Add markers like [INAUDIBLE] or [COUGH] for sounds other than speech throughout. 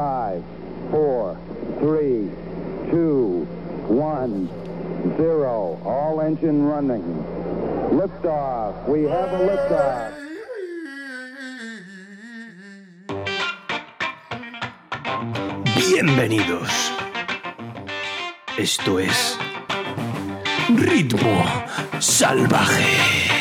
Five, four, three, two, one, zero. All engine running. Liftoff. We have a liftoff. Bienvenidos. Esto es Ritmo Salvaje.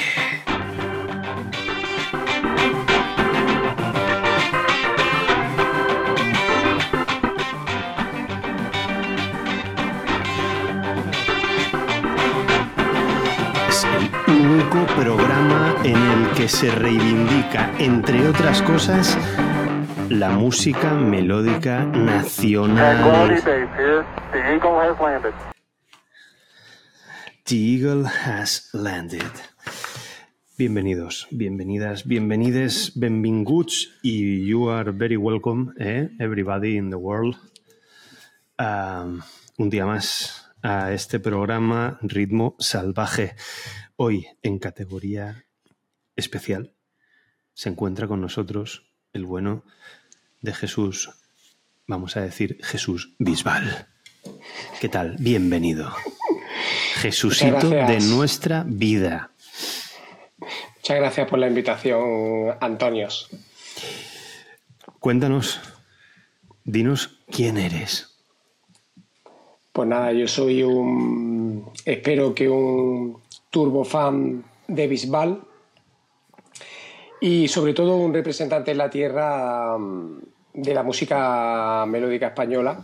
Único programa en el que se reivindica, entre otras cosas, la música melódica nacional. The Eagle has landed. Bienvenidos, bienvenidas, bienvenides, benvinguts y you are very welcome, eh, everybody in the world. Un día más a este programa Ritmo Salvaje. Hoy en categoría especial se encuentra con nosotros el bueno de Jesús, vamos a decir Jesús Bisbal. ¿Qué tal? Bienvenido. Jesucito de nuestra vida. Muchas gracias por la invitación, Antonios. Cuéntanos, dinos quién eres. Pues nada, yo soy un, espero que un turbo fan de Bisbal y sobre todo un representante en la tierra mm, de la música melódica española.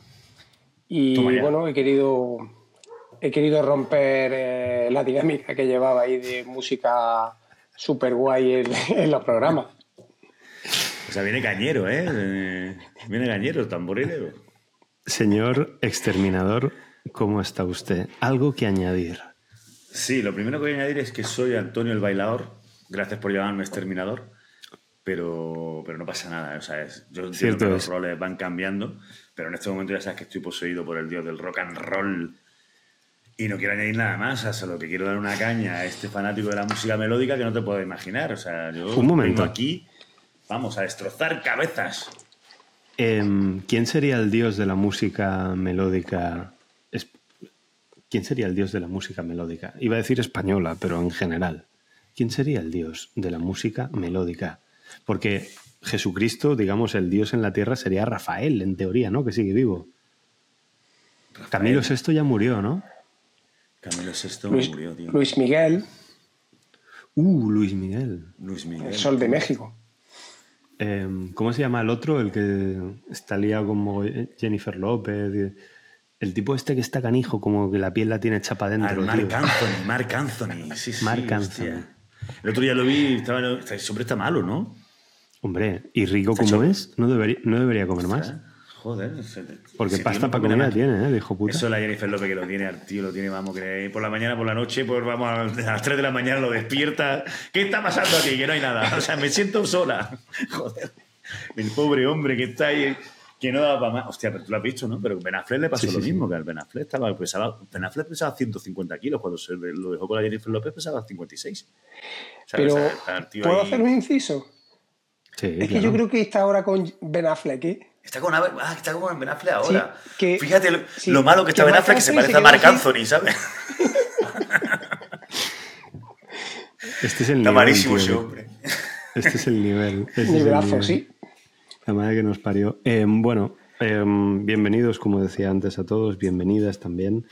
Y bueno, he querido, he querido romper eh, la dinámica que llevaba ahí de música super guay en, [LAUGHS] en los programas. O sea, viene cañero, ¿eh? Eh, Viene cañero, tamborilero. Señor exterminador, ¿cómo está usted? ¿Algo que añadir? Sí, lo primero que voy a añadir es que soy Antonio el Bailador. Gracias por llamarme exterminador. Pero, pero no pasa nada. O sea, es- yo entiendo Cierto que los roles van cambiando. Pero en este momento ya sabes que estoy poseído por el dios del rock and roll. Y no quiero añadir nada más. O sea, lo que quiero dar una caña a este fanático de la música melódica que no te puedo imaginar. O sea, yo Un momento. vengo aquí, vamos, a destrozar cabezas. Em, ¿Quién sería el dios de la música melódica? ¿Quién sería el dios de la música melódica? Iba a decir española, pero en general. ¿Quién sería el dios de la música melódica? Porque Jesucristo, digamos, el dios en la tierra sería Rafael, en teoría, ¿no? Que sigue vivo. Camilo VI ya murió, ¿no? Camilo VI Luis, murió, tío. Luis Miguel, Uh, Luis Miguel. Luis Miguel. el Sol de México. Em, ¿Cómo se llama el otro? El que está liado como Jennifer López. y- El tipo este que está canijo, como que la piel la tiene chapa dentro. Marc tío. Anthony, Marc Anthony. Sí, sí, Marc hostia. Anthony. El otro día lo vi, estaba, ese hombre está malo, ¿no? Hombre, y rico como hecho- es, no debería, no debería comer más. Joder. ese- Porque ese pasta para come comida nada más. tiene, ¿eh? De hijo puta. Eso es la Jennifer López que lo tiene, tío lo tiene, vamos, que por la mañana, por la noche, pues vamos, a las 3 de la mañana lo despierta. ¿Qué está pasando aquí? Que no hay nada. O sea, me siento sola. [LAUGHS] Joder. El pobre hombre que está ahí, que no da para más. Hostia, pero tú lo has visto, ¿no? Pero Ben Affleck le pasó Sí, sí, lo sí. mismo, que al Ben Affleck estaba, pesaba, Ben Affleck pesaba 150 kilos, cuando se lo dejó con la Jennifer López pesaba 56. O sea, Pero, o sea, está el tío ¿puedo ahí- hacer un inciso? Sí, Es que yo creo que está ahora con Ben Affleck, ¿eh? Está con, ah, está con Ben Affleck ahora. Sí, que- Fíjate lo, sí, lo malo que está que Ben Affleck, que se parece a así. Anthony, ¿sabes? [LAUGHS] Este es el Está nivel. malísimo ese hombre. Este es el nivel. Este es el Nivelazo, nivel. sí. La madre que nos parió. Eh, bueno, eh, bienvenidos, como decía antes, a todos, bienvenidas también.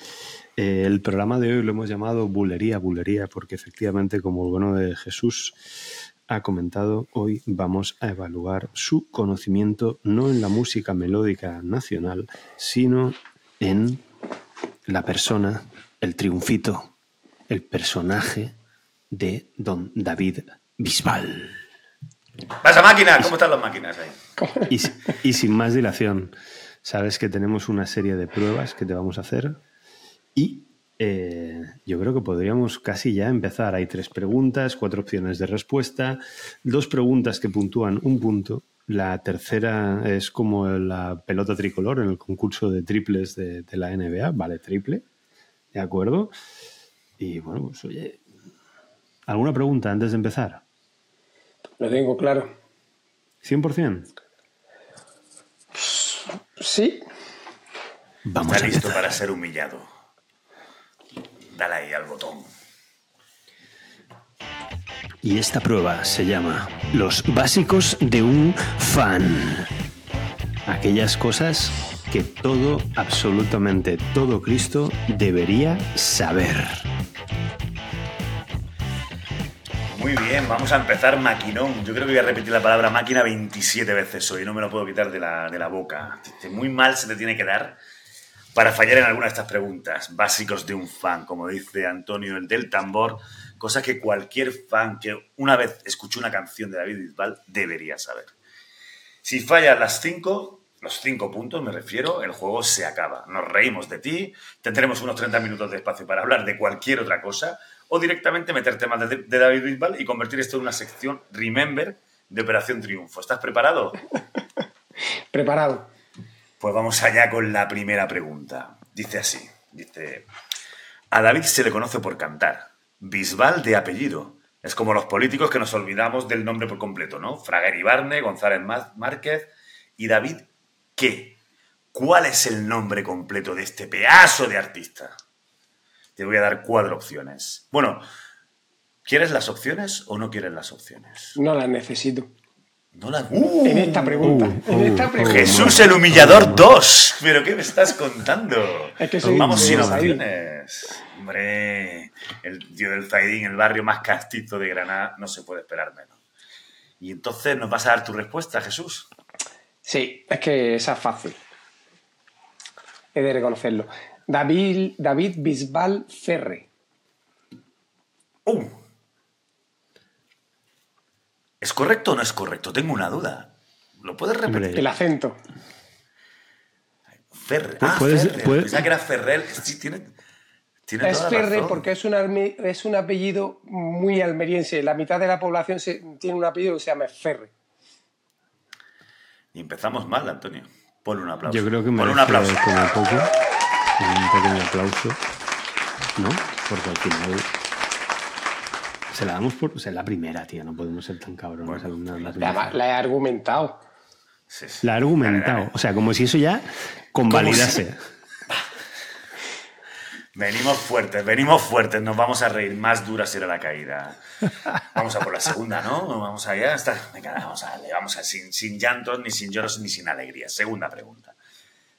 Eh, el programa de hoy lo hemos llamado Bulería, Bulería, porque efectivamente, como el bueno de Jesús ha comentado, hoy vamos a evaluar su conocimiento no en la música melódica nacional, sino en la persona, el triunfito, el personaje de don David Bisbal. Pasa máquina, ¿cómo están las máquinas ahí? Y, si- y sin más dilación, sabes que tenemos una serie de pruebas que te vamos a hacer y eh, yo creo que podríamos casi ya empezar. Hay tres preguntas, cuatro opciones de respuesta, dos preguntas que puntúan un punto. La tercera es como la pelota tricolor en el concurso de triples de, de la NBA, vale triple, ¿de acuerdo? Y bueno, pues oye, ¿alguna pregunta antes de empezar? Lo tengo claro. ¿100%? Sí, Vamos Está a listo para ser humillado. Dale ahí al botón. Y esta prueba se llama Los básicos de un fan. Aquellas cosas que todo, absolutamente todo Cristo debería saber. Muy bien, vamos a empezar maquinón. Yo creo que voy a repetir la palabra máquina 27 veces hoy, no me lo puedo quitar de la, de la boca. Muy mal se te tiene que dar para fallar en alguna de estas preguntas. Básicos de un fan, como dice Antonio, el del tambor. Cosas que cualquier fan que una vez escuchó una canción de David Bisbal debería saber. Si fallas las cinco, los cinco puntos me refiero, el juego se acaba. Nos reímos de ti, tendremos unos 30 minutos de espacio para hablar de cualquier otra cosa o directamente meter temas de, de David Bisbal y convertir esto en una sección Remember de Operación Triunfo. ¿Estás preparado? [LAUGHS] preparado. Pues vamos allá con la primera pregunta. Dice así, dice, a David se le conoce por cantar, Bisbal de apellido. Es como los políticos que nos olvidamos del nombre por completo, ¿no? Fraguer Ibarne, González Má- Márquez y David, ¿qué? ¿Cuál es el nombre completo de este pedazo de artista? Te voy a dar cuatro opciones. Bueno, ¿quieres las opciones o no quieres las opciones? No las necesito. No las... ¡Uh! En esta pregunta. uh, en esta uh, pregunta. Jesús el humillador 2. ¿Pero qué me estás contando? Es que soy Vamos sin opciones. Hombre, el tío del Zaidín, el barrio más castizo de Granada, no se puede esperar menos. Y entonces nos vas a dar tu respuesta, Jesús. Sí, es que esa es fácil. He de reconocerlo. David, David Bisbal Ferre. ¡Uh! ¿Es correcto o no es correcto? Tengo una duda. ¿Lo puedes repetir? El acento. Ferrer. Pu- Ah, puedes- Pensaba que era Ferrer. Sí, tiene, tiene Es toda la Ferre razón. porque es un, es un apellido muy almeriense. La mitad de la población se- tiene un apellido que se llama Ferre. Y empezamos mal, Antonio. Ponle un aplauso. Yo creo que Ponle merece un aplauso. como poco un pequeño aplauso, ¿no? Porque al final se la damos por... O sea, es la primera, tío, no podemos ser tan cabrones. al darle la he argumentado. Sí, sí. La ha argumentado. O sea, como si eso ya convalidase. [LAUGHS] Venimos fuertes, venimos fuertes, nos vamos a reír. Más dura será la caída. Vamos a por la segunda, ¿no? Vamos allá. Está... Venga, vamos a darle, vamos a sin, sin llantos, ni sin lloros, ni sin alegría. Segunda pregunta.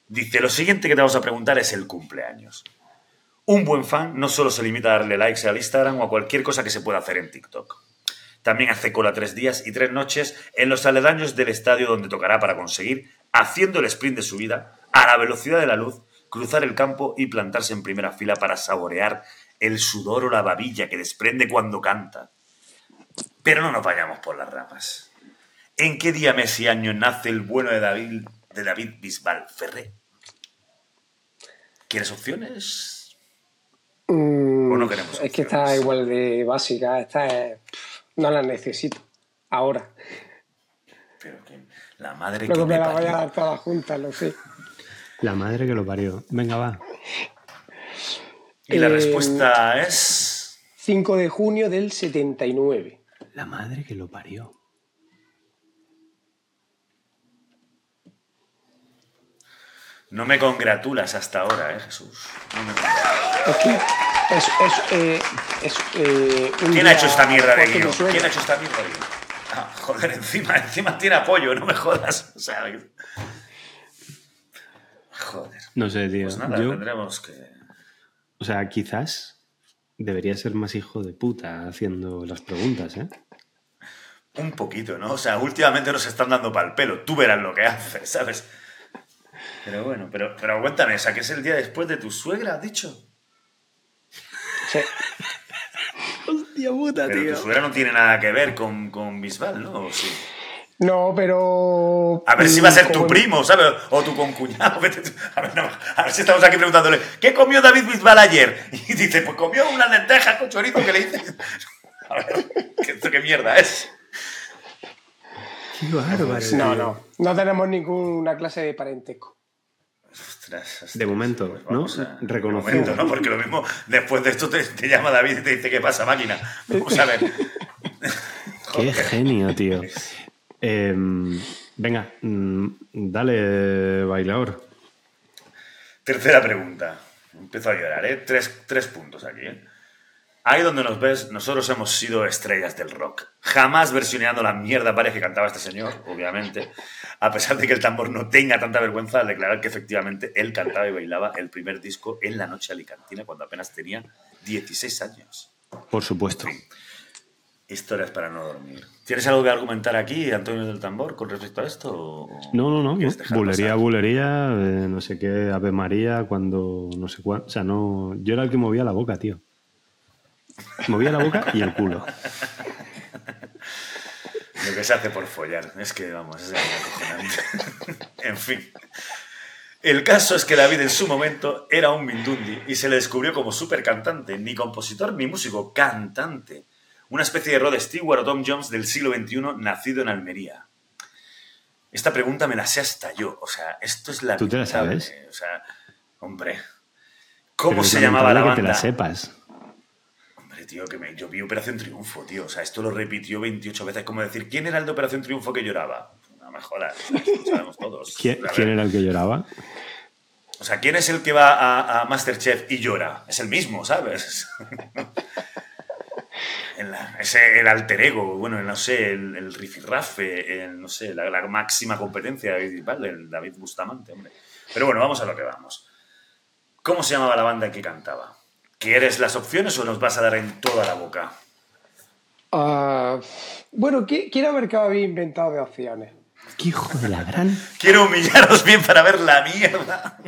Dice, lo siguiente que te vamos a preguntar es el cumpleaños. Un buen fan no solo se limita a darle likes al Instagram o a cualquier cosa que se pueda hacer en TikTok. También hace cola tres días y tres noches en los aledaños del estadio donde tocará para conseguir, haciendo el sprint de su vida, a la velocidad de la luz, cruzar el campo y plantarse en primera fila para saborear el sudor o la babilla que desprende cuando canta. Pero no nos vayamos por las ramas. ¿En qué día, mes y año nace el bueno de David, de David Bisbal Ferré? ¿Quieres opciones? Mm, O no queremos es que opciones. está igual de básica. Esta es- no la necesito. Ahora. Pero que la madre Luego que me me la voy a parió. dar todas juntas, lo sé. La madre que lo parió. Venga, va. Y la Eh, respuesta es... 5 de junio del 79. La madre que lo parió. No me congratulas hasta ahora, ¿eh, Jesús? No me congratulas. Es que es, es, eh, es, eh, un ¿Quién ha hecho esta mierda de guion? ¿Quién ha hecho esta mierda de guion? Ah, joder, encima, encima tiene apoyo, no me jodas. O sea, joder. No sé, tío. Pues nada, Yo, tendremos que... o sea, quizás debería ser más hijo de puta haciendo las preguntas, ¿eh? Un poquito, ¿no? O sea, últimamente nos están dando pal pelo. Tú verás lo que haces, ¿sabes? Pero bueno, pero, pero cuéntame, o sea, que es el día después de tu suegra, has dicho. Sí. [LAUGHS] Hostia puta, Pero tu suegra no tiene nada que ver con, con Bisbal, ¿no? ¿O sí? No, pero. A ver si va a ser tu primo, ¿sabes? O tu concuñado. A ver, no, a ver si estamos aquí preguntándole, ¿qué comió David Bisbal ayer? Y dice, pues comió unas lentejas con chorizo que le hice. [LAUGHS] A ver, ¿qué, esto qué mierda es? Qué bárbaro. No, no. No tenemos ninguna clase de parentesco. Ostras, ostras, De momento, pues ¿no? a- de Reconocido. momento, ¿no? Porque lo mismo, después de esto te, te llama David y te dice, ¿qué pasa, máquina? Vamos a ver. [LAUGHS] Qué genio, tío. Em, Venga, mm, dale, bailador. Tercera pregunta. Empiezo a llorar, ¿eh? Tres, tres puntos aquí, ¿eh? Ahí donde nos ves, nosotros hemos sido estrellas del rock. Jamás versioneando la mierda pared que cantaba este señor, obviamente. A pesar de que el tambor no tenga tanta vergüenza al declarar que efectivamente él cantaba y bailaba el primer disco en la noche alicantina cuando apenas tenía 16 años. Por supuesto. Historias para no dormir. ¿Tienes algo que argumentar aquí, Antonio del Tambor, con respecto a esto? o- No, no, no. dejar Bulería, pasar? bulería, eh, no sé qué, Ave María, cuando no sé cuánto. O sea, no. Yo era el que movía la boca, tío. Movía la boca y el culo. Lo que se hace por follar. Es que, vamos, es acojonante. en fin. El caso es que David en su momento era un mindundi y se le descubrió como súper cantante, ni compositor ni músico, cantante. Una especie de Rod Stewart o Tom Jones del siglo XXI nacido en Almería. Esta pregunta me la sé hasta yo. O sea, esto es la. ¿Tú te la sabes? O sea, hombre. ¿Cómo Pero se llamaba la banda? que te la sepas. Tío, que me- yo vi Operación Triunfo, tío. O sea, esto lo repitió 28 veces. Como decir, ¿quién era el de Operación Triunfo que lloraba? No me jodas, lo sabemos todos. [LAUGHS] ¿Quién, era el que lloraba? O sea, ¿quién es el que va a, a Masterchef y llora? Es el mismo, ¿sabes? [LAUGHS] En la- ese, el alter ego, bueno, no sé, el, el rifirrafe, el, no sé, la, la máxima competencia principal del David Bustamante, hombre. Pero bueno, vamos a lo que vamos. ¿Cómo se llamaba la banda que cantaba? ¿Quieres las opciones o nos vas a dar en toda la boca? Ah, bueno, ¿qui- quiero ver qué habéis inventado de opciones. ¿Qué hijo de la gran? Quiero humillaros bien para ver la mierda.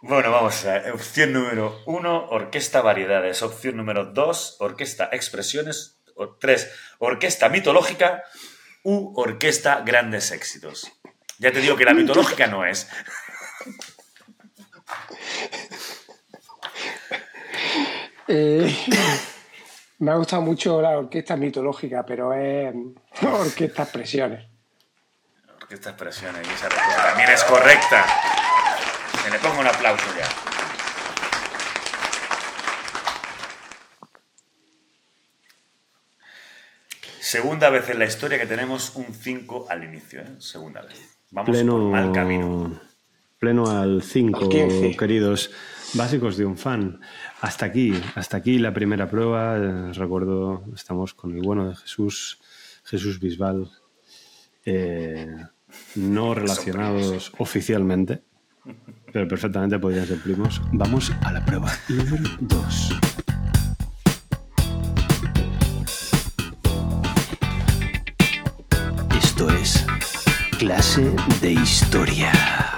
Bueno, vamos a opción número uno, orquesta variedades. Opción número dos, orquesta expresiones. O tres, orquesta mitológica. U orquesta grandes éxitos. Ya te digo que la mitológica no es. [LAUGHS] Eh, [LAUGHS] me ha gustado mucho la orquesta mitológica, pero es [LAUGHS] orquesta expresiones. Orquesta expresiones y esa respuesta también es correcta. Se le pongo un aplauso ya. Segunda vez en la historia que tenemos un 5 al inicio, ¿eh? Segunda vez. Vamos por mal camino. Pleno, pleno al 5, Al 15. queridos básicos de un fan. Hasta aquí, hasta aquí la primera prueba. Recuerdo, estamos con el bueno de Jesús, Jesús Bisbal, eh, no relacionados oficialmente, pero perfectamente podrían ser primos. Vamos a la prueba número 2. Esto es clase de historia.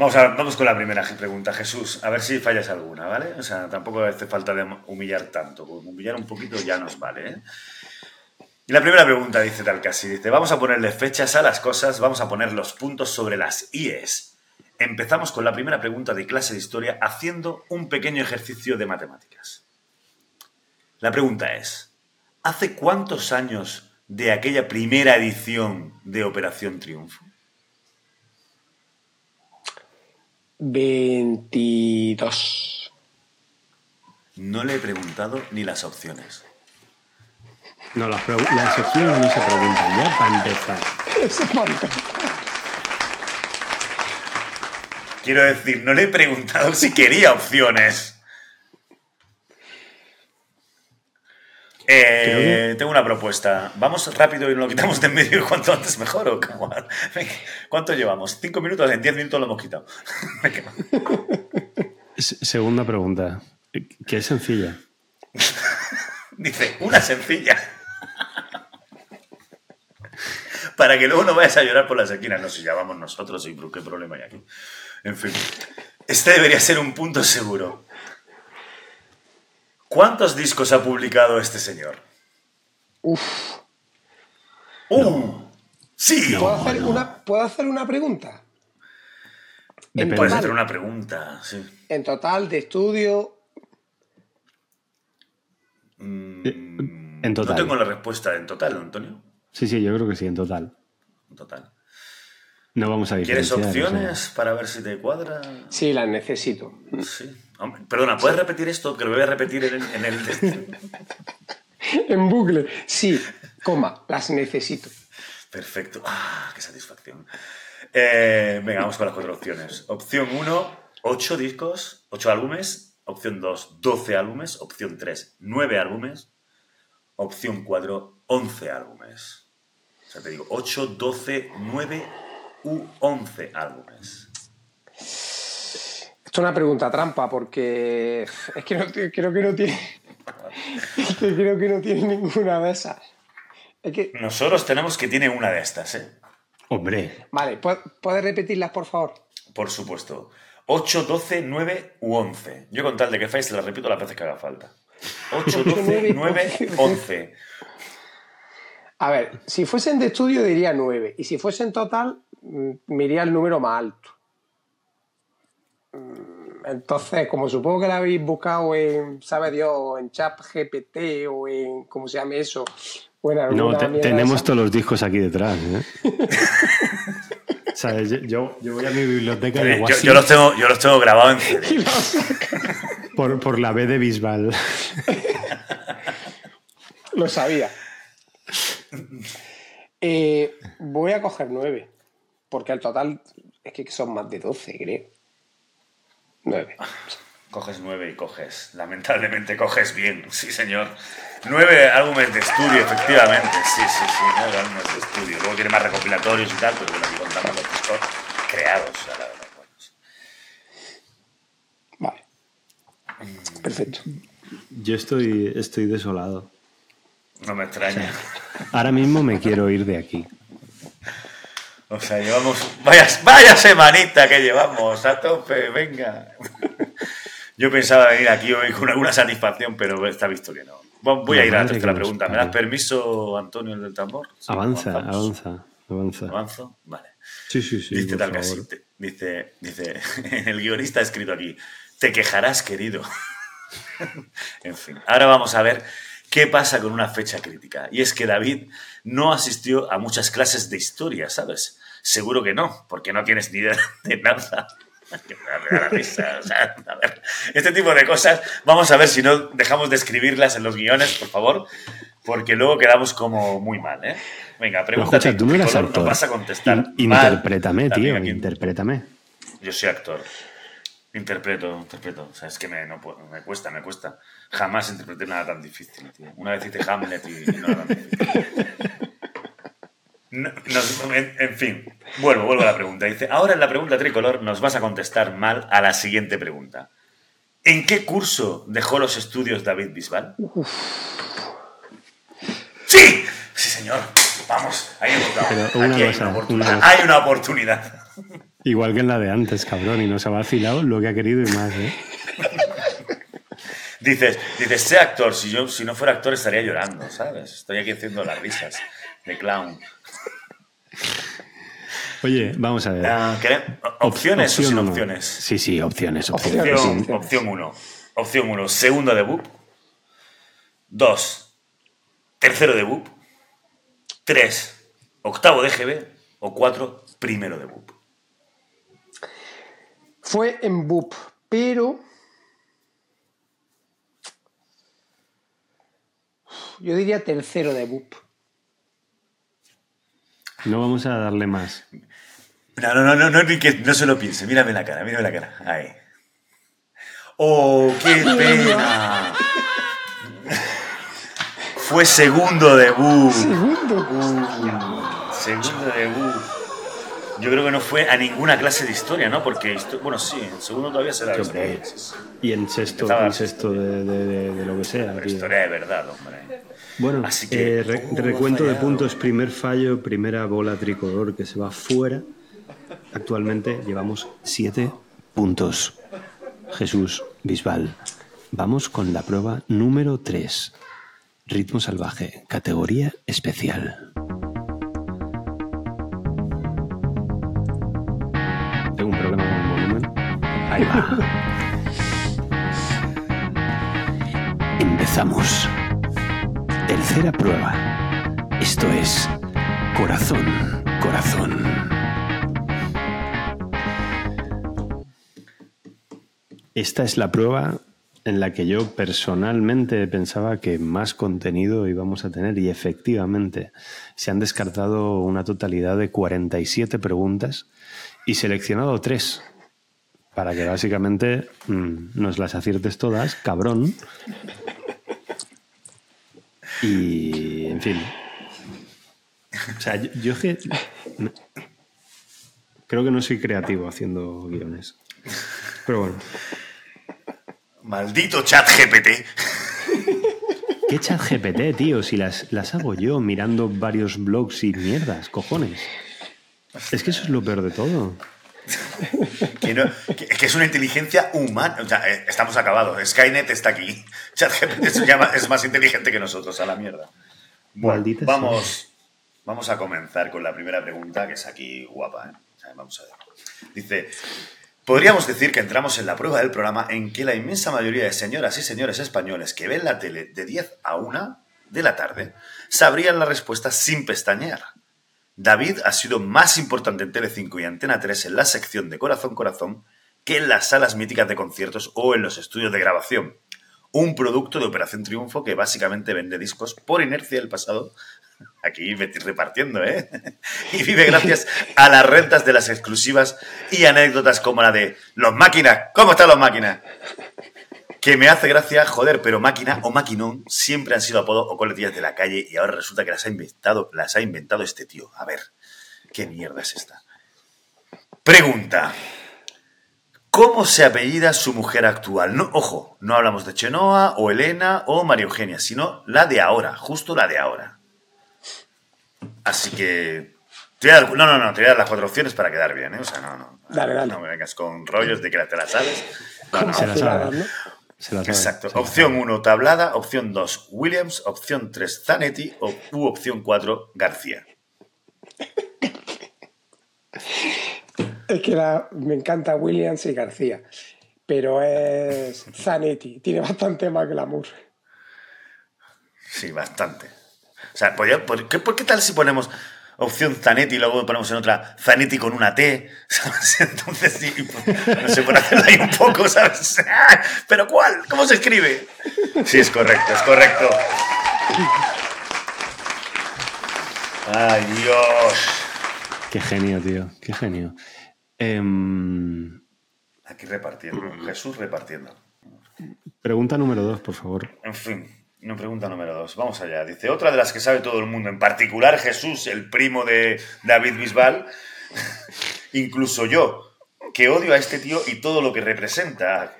Vamos, a, vamos con la primera pregunta, Jesús. A ver si fallas alguna, ¿vale? O sea, tampoco hace falta de humillar tanto. Humillar un poquito ya nos vale, ¿eh? Y la primera pregunta dice tal casi, dice, vamos a ponerle fechas a las cosas, vamos a poner los puntos sobre las IES. Empezamos con la primera pregunta de clase de historia haciendo un pequeño ejercicio de matemáticas. La pregunta es, ¿hace cuántos años de aquella primera edición de Operación Triunfo? 22. No le he preguntado ni las opciones. No, las, las opciones no se preguntan ya para empezar. [LAUGHS] Eso. Quiero decir, no le he preguntado si quería opciones. Eh, Tengo una propuesta. Vamos rápido y lo quitamos de en medio [LAUGHS] cuanto antes mejor. ¿o [LAUGHS] ¿Cuánto llevamos? ¿Cinco minutos? En diez minutos lo hemos quitado. [LAUGHS] Segunda pregunta, que es sencilla. Dice, una sencilla. Para que luego no vayas a llorar por las esquinas. No sé, ya vamos nosotros y qué problema hay aquí. En fin. Este debería ser un punto seguro. ¿Cuántos discos ha publicado este señor? Uf. ¡Uh! ¡Sí! ¿Puedo, hacer una, ¿Puedo hacer una pregunta? Depende. Puedes hacer una pregunta, sí. En total de estudio, Mm, En total. No tengo la respuesta en total, Antonio. Sí, sí, yo creo que sí, en total. En total. No vamos a ¿Quieres diferenciar. o sea, opciones para ver si te cuadra? sí, las necesito. Sí. Hombre, Perdona, ¿puedes repetir esto? Que lo voy a repetir en el... en el- [LAUGHS] En bucle. Sí, coma, las necesito. Perfecto. Ah, qué satisfacción. Eh, venga, vamos con las cuatro opciones. Opción 1, 8 discos, 8 álbumes. Opción 2, 12 álbumes. Opción 3, 9 álbumes. Opción 4, 11 álbumes. O sea, te digo, 8, 12, 9 u 11 álbumes. Esto es una pregunta trampa porque es que no, creo que no tiene. Es que creo que no tiene ninguna de esas. Es que, Nosotros tenemos que tiene una de estas, ¿eh? Hombre, vale, ¿pu- ¿puedes repetirlas, por favor? Por supuesto. 8, 12, 9 u 11. Yo con tal de que falles se las repito las veces que haga falta. 8, 12, 9, 11. A ver, si fuesen de estudio diría 9 y si fuesen total mm, me iría el número más alto. Entonces, como supongo que la habéis buscado en, sabe Dios, o en chat GPT o en, ¿cómo se llame eso? O en no, te- de tenemos todos los discos aquí detrás. ¿eh? [LAUGHS] Yo, yo, yo voy a mi biblioteca y hago Yo, yo los tengo, yo los tengo grabados en [LAUGHS] por, por la B de Bisbal. Lo sabía. Eh, voy a coger 9, porque al total es que son más de 12, creo. 9. Coges nueve y coges. Lamentablemente coges bien, sí señor. Nueve álbumes de estudio, efectivamente. Sí, sí, sí, nueve álbumes de estudio. Luego tiene más recopilatorios y tal, pero bueno, aquí contamos los discos creados. a la verdad. Vale. Perfecto. Yo estoy, estoy desolado. No me extraña. Ahora mismo me quiero ir de aquí. O sea, llevamos. Vaya, vaya semanita que llevamos, a tope, venga. Yo pensaba venir aquí hoy con alguna satisfacción, pero está visto que no. Voy a ir a la tercera pregunta. ¿Me das permiso, Antonio, el del tambor? Sí, Avanza, avanzamos. avanza, avanza. ¿Avanzo? Vale. Sí, sí, sí. dice tal que favor. así. te- Dice, dice, [LAUGHS] el guionista ha escrito aquí, te quejarás, querido. [LAUGHS] en fin, ahora vamos a ver qué pasa con una fecha crítica. Y es que David no asistió a muchas clases de historia, ¿sabes? Seguro que no, porque no tienes ni idea [LAUGHS] de nada. Que me da- me da la risa, o sea, a ver, este tipo de cosas, vamos a ver si no dejamos de escribirlas en los guiones, por favor, porque luego quedamos como muy mal, ¿eh? Venga, escucha, tú no Nicolás, actor. vas a contestar. In- mal. Interprétame, tío, aquí. interprétame. Yo soy actor. Interpreto, interpreto. O sea, es que me, no puedo- me cuesta, me cuesta. Jamás interpreté nada tan difícil, tío. Una vez hice Hamlet y, y no era tan difícil. No- en, en fin, vuelvo, vuelvo a la pregunta. Dice, ahora en la pregunta tricolor nos vas a contestar mal a la siguiente pregunta. ¿En qué curso dejó los estudios David Bisbal? ¡Sí! Sí, señor. Vamos, ahí hemos dado. Pero una Aquí hay una oportunidad. una. Hay una oportunidad. Igual que en la de antes, cabrón, y nos ha vacilado lo que ha querido y más, ¿eh? [LAUGHS] Dices, dices, sé actor, si yo si no fuera actor estaría llorando, ¿sabes? Estoy aquí haciendo las risas de clown. Oye, vamos a ver. ¿quere- ¿Opciones o sin uno. opciones? Sí, sí, opciones, opciones. Opción, opción 1. Opción 1, segundo debut. 2, tercero debut. 3, octavo de GB. O 4, primero debut. Fue en BUP, pero. Yo diría tercero de BUP. No vamos a darle más. No, no, no, no, no, ni que no se lo piense. Mírame la cara, mírame la cara. Ahí. ¡Oh, qué pena! Fue segundo debut. Segundo. Uh, segundo debut. Yo creo que no fue a ninguna clase de historia, ¿no? Porque, bueno, sí, en segundo todavía se da historia. Y en sexto, en sexto de, de- de- de lo que sea. Pero historia de verdad, hombre. Bueno, Así que- eh, re- Uh, recuento de puntos, primer fallo, primera bola tricolor que se va fuera. Actualmente llevamos siete puntos. Jesús Bisbal. Vamos con la prueba número 3. Ritmo salvaje, categoría especial. Tengo un problema con el volumen. Ahí va. [LAUGHS] Empezamos. Tercera prueba. Esto es corazón, corazón. esta es la prueba en la que yo personalmente pensaba que más contenido íbamos a tener y efectivamente se han descartado una totalidad de 47 preguntas y seleccionado tres para que básicamente mm, nos las aciertes todas, cabrón. Y, en fin. O sea, yo, creo que no soy creativo haciendo guiones. Pero bueno. Maldito chat GPT. ¿Qué chat GPT, tío? Si las, las hago yo mirando varios blogs y mierdas, cojones. Es que eso es lo peor de todo. Que, no- que- que es una inteligencia humana. O sea, eh, estamos acabados. Skynet está aquí. ChatGPT [LAUGHS] es más inteligente que nosotros, a la mierda. Bueno, Maldita vamos, vamos a comenzar con la primera pregunta, que es aquí guapa. ¿eh? Vamos a ver. Dice, podríamos decir que entramos en la prueba del programa en que la inmensa mayoría de señoras y señores españoles que ven la tele de 10 a 1 de la tarde sabrían la respuesta sin pestañear. David ha sido más importante en Telecinco y Antena 3 en la sección de Corazón Corazón que en las salas míticas de conciertos o en los estudios de grabación. Un producto de Operación Triunfo que básicamente vende discos por inercia del pasado. Aquí me repartiendo, ¿eh? [LAUGHS] Y vive gracias a las rentas de las exclusivas y anécdotas como la de Los Máquinas. ¿Cómo están los Máquinas? Que me hace gracia, joder, pero máquina o maquinón siempre han sido apodos o coletillas de la calle y ahora resulta que las ha inventado, las ha inventado este tío. A ver, ¿qué mierda es esta? Pregunta. ¿Cómo se apellida su mujer actual? No, ojo, no hablamos de Chenoa o Elena o María Eugenia, sino la de ahora, justo la de ahora. Así que... te voy a dar- no, no, no, te voy a dar las cuatro opciones para quedar bien, ¿eh? O sea, no, no. Dale, dale. No me vengas con rollos de que te la sabes. No, no. Se la Afiladas, sabe. ¿no? Se la sabe, Exacto. se la Opción sabe. 1, Tablada. Opción 2, Williams. Opción 3, Zanetti. O, u opción 4, García. Es que la- me encanta Williams y García, pero es Zanetti, tiene bastante más glamour. Sí, bastante. O sea, podría- por, ¿qué, por qué tal si ponemos opción Zanetti y luego ponemos en otra Zanetti con una T? [LAUGHS] ¿Sabes? Entonces, sí, pues, no sé, por hacerlo ahí un poco, ¿sabes? [LAUGHS] ¿Pero cuál? ¿Cómo se escribe? Sí, es correcto, es correcto. ¡Ay, Dios! Qué genio, tío. Qué genio. Em, Aquí repartiendo. Jesús repartiendo. pregunta número dos, por favor. En fin, no pregunta número dos. Vamos allá. Dice, otra de las que sabe todo el mundo, en particular Jesús, el primo de David Bisbal, [LAUGHS] incluso yo, que odio a este tío y todo lo que representa.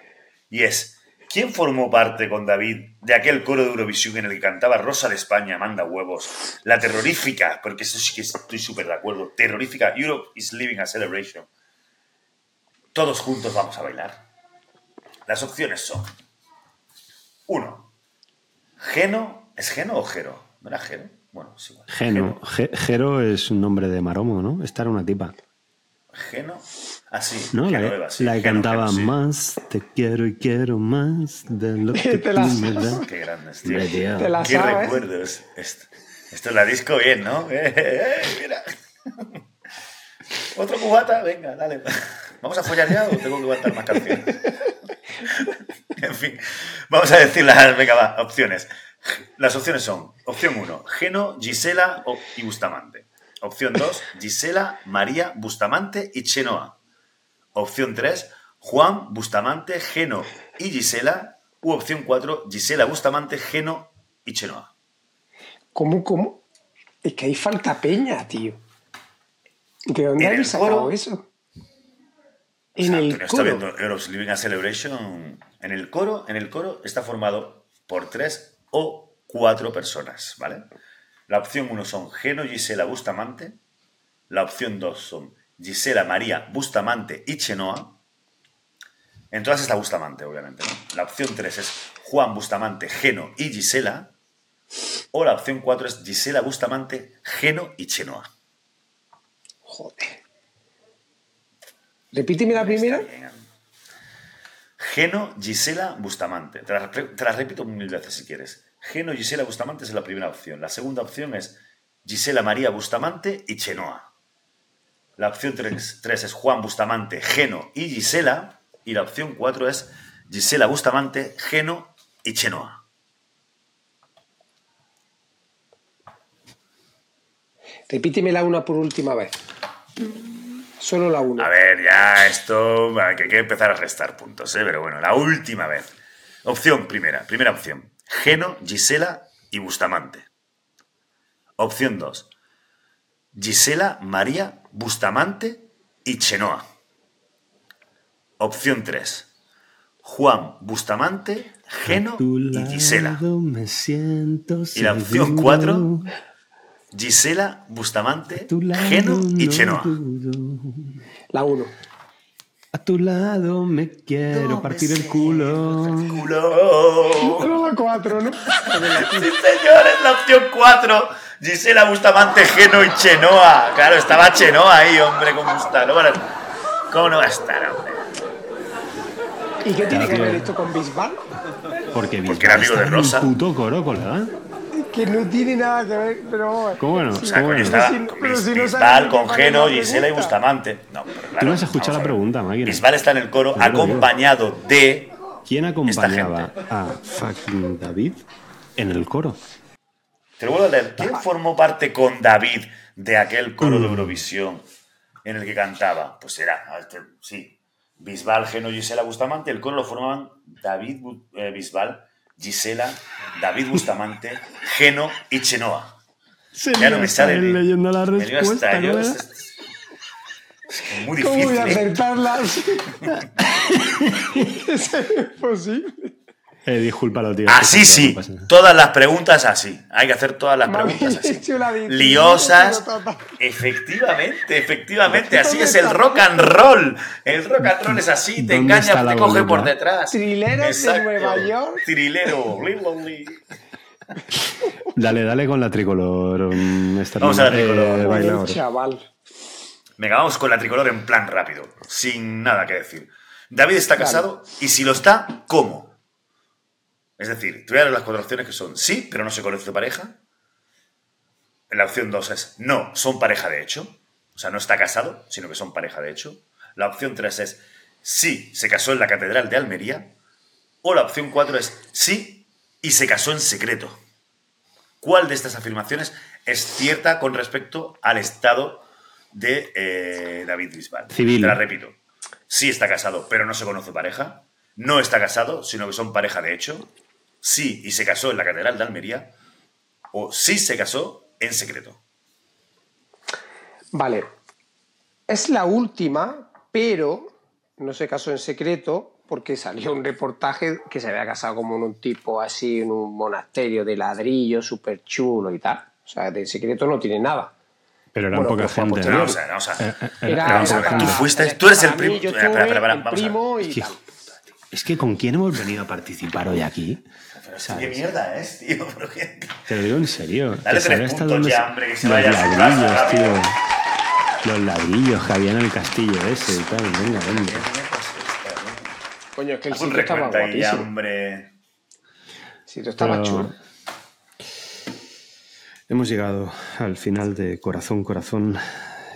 Y es, ¿quién formó parte con David de aquel coro de Eurovisión en el que cantaba Rosa de España, manda huevos? La terrorífica, porque eso sí que estoy súper de acuerdo, terrorífica Europe is living a celebration. Todos juntos vamos a bailar. Las opciones son, uno, Geno, ¿es Geno o Jero? ¿No era Jero? Bueno, es igual. Geno. Ge- Jero es un nombre de maromo, ¿no? Esta era una tipa. Geno. Ah, sí. ¿No? La, sí, que Geno, cantaba Geno, sí. más, te quiero y quiero más de lo [LAUGHS] que Te la me sabes. das. Qué grandes, tío. Te la Qué sabes. recuerdos. Esto, esto es la disco bien, ¿no? [LAUGHS] Eh, eh, eh, mira. [LAUGHS] ¿Otro cubata? Venga, dale. ¿Vamos a follar ya o tengo que aguantar más canciones? [LAUGHS] en fin, vamos a decir las venga, va, opciones. Las opciones son, opción 1, Geno, Gisela y Bustamante. Opción 2, Gisela, María, Bustamante y Chenoa. Opción 3, Juan, Bustamante, Geno y Gisela. U opción 4, Gisela, Bustamante, Geno y Chenoa. ¿Cómo, cómo? Es que ahí falta peña, tío. ¿De dónde habéis sacado coro- eso? O En sea, el Antonio está coro. viendo Euros Living a Celebration. En el coro, en el coro está formado por tres o cuatro personas, ¿vale? La opción 1 son Geno, Gisela, Bustamante. La opción 2 son Gisela, María, Bustamante y Chenoa. En todas está Bustamante, obviamente. ¿no? La opción 3 es Juan, Bustamante, Geno y Gisela. O la opción 4 es Gisela, Bustamante, Geno y Chenoa. Joder. Repíteme la primera. Geno, Gisela, Bustamante. Te las, te las repito mil veces si quieres. Geno, Gisela, Bustamante es la primera opción. La segunda opción es Gisela, María, Bustamante y Chenoa. La opción 3, es Juan, Bustamante, Geno y Gisela. Y la opción 4 es Gisela Bustamante, Geno y Chenoa. Repítemela una por última vez. Solo la una. A ver, ya esto, va, que hay que empezar a restar puntos, ¿eh? pero bueno, la última vez. Opción primera, primera opción. Geno, Gisela y Bustamante. Opción 2. Gisela, María, Bustamante y Chenoa. Opción 3. Juan, Bustamante, Geno y Gisela. lado me siento Y la opción seguro. 4. Gisela, Bustamante, Geno y no Chenoa. dudo. La uno. A tu lado me quiero partir el culo. Culo. Solo la cuatro, ¿no? Sí, señores, la opción 4. Gisela Bustamante, Geno y Chenoa. Claro, estaba Chenoa ahí, hombre, con Bustamante. ¿Cómo no va a estar, hombre? ¿Y qué tiene que tío. ver esto con Bisbal? Porque, Porque era amigo de Rosa. el puto coro, colega. Que no tiene nada que ver, pero... ¿Cómo no? O sea, ¿Cómo coño, no? estaba si- con pero si Bisbal, con Geno, Gisela y. Bustamante. No, pero claro, Tú no has escuchado la pregunta, máquina. Bisbal está en el coro acompañado de. ¿Quién acompañaba a fucking David en el coro? Te lo vuelvo a leer. ¿Quién formó parte con David de aquel coro Mm. de Eurovisión en el que cantaba? Pues era, este, sí, Bisbal, Geno, Gisela, Bustamante. El coro lo formaban David eh, Bisbal, Gisela, David Bustamante, Geno y Chenoa. Se Ya no me sale ni- leyendo la me respuesta, yo, colega. es- es- muy ¿Cómo voy a difícil. ¿eh? acertarlas? [LAUGHS] Es imposible. Eh, discúlpalo, tío. Así sí, todas las preguntas así. Hay que hacer todas las preguntas así. Liosas. Efectivamente, efectivamente. Así es el rock and roll. El rock and roll es así, te ¿Dónde engaña, te coge por detrás. Trileros de Nueva York. Trilero. Dale, dale con la tricolor. mm, esta Vamos a la eh, tricolor. bailador. Chaval. Venga, vamos con la tricolor en plan rápido, sin nada que decir. David está casado y si lo está, ¿cómo? Es decir, te voy a dar las cuatro opciones que son sí, pero no se conoce pareja. La opción dos es no, son pareja de hecho. O sea, no está casado, sino que son pareja de hecho. La opción tres es sí, se casó en la Catedral de Almería. O la opción cuatro es sí y se casó en secreto. ¿Cuál de estas afirmaciones es cierta con respecto al estado de eh, David Bisbal? Civil. Te la repito. Sí está casado, pero no se conoce pareja. No está casado, sino que son pareja de hecho. Sí y se casó en la Catedral de Almería. O sí se casó en secreto. Vale. Es la última, pero no se casó en secreto porque salió un reportaje que se había casado como en un tipo así en un monasterio de ladrillo súper chulo y tal. O sea, de secreto no tiene nada. Pero era Bueno, poca pues gente, posteriori. ¿no? Vamos a ver, vamos a ver. Eh, Era, era para- tú fuiste- era tú eres el primo- mí, Yo espera, espera, espera, el vamos a ver. primo y Es que- tal. Es que con quién hemos venido a participar hoy aquí. Pero ¿Qué mierda es, tío? [LAUGHS] ¿Pero qué? Te lo digo en serio. Dale tres puntos dónde ya, hombre, que se Los vaya a ladrillos, rápido. tío. Los ladrillos que había en el castillo ese y tal. Venga, venga. Coño, es que el Haz un sitio estaba recuento ahí, ya, guapísimo. hombre. El sitio estaba Pero- chulo. Hemos llegado al final de Corazón Corazón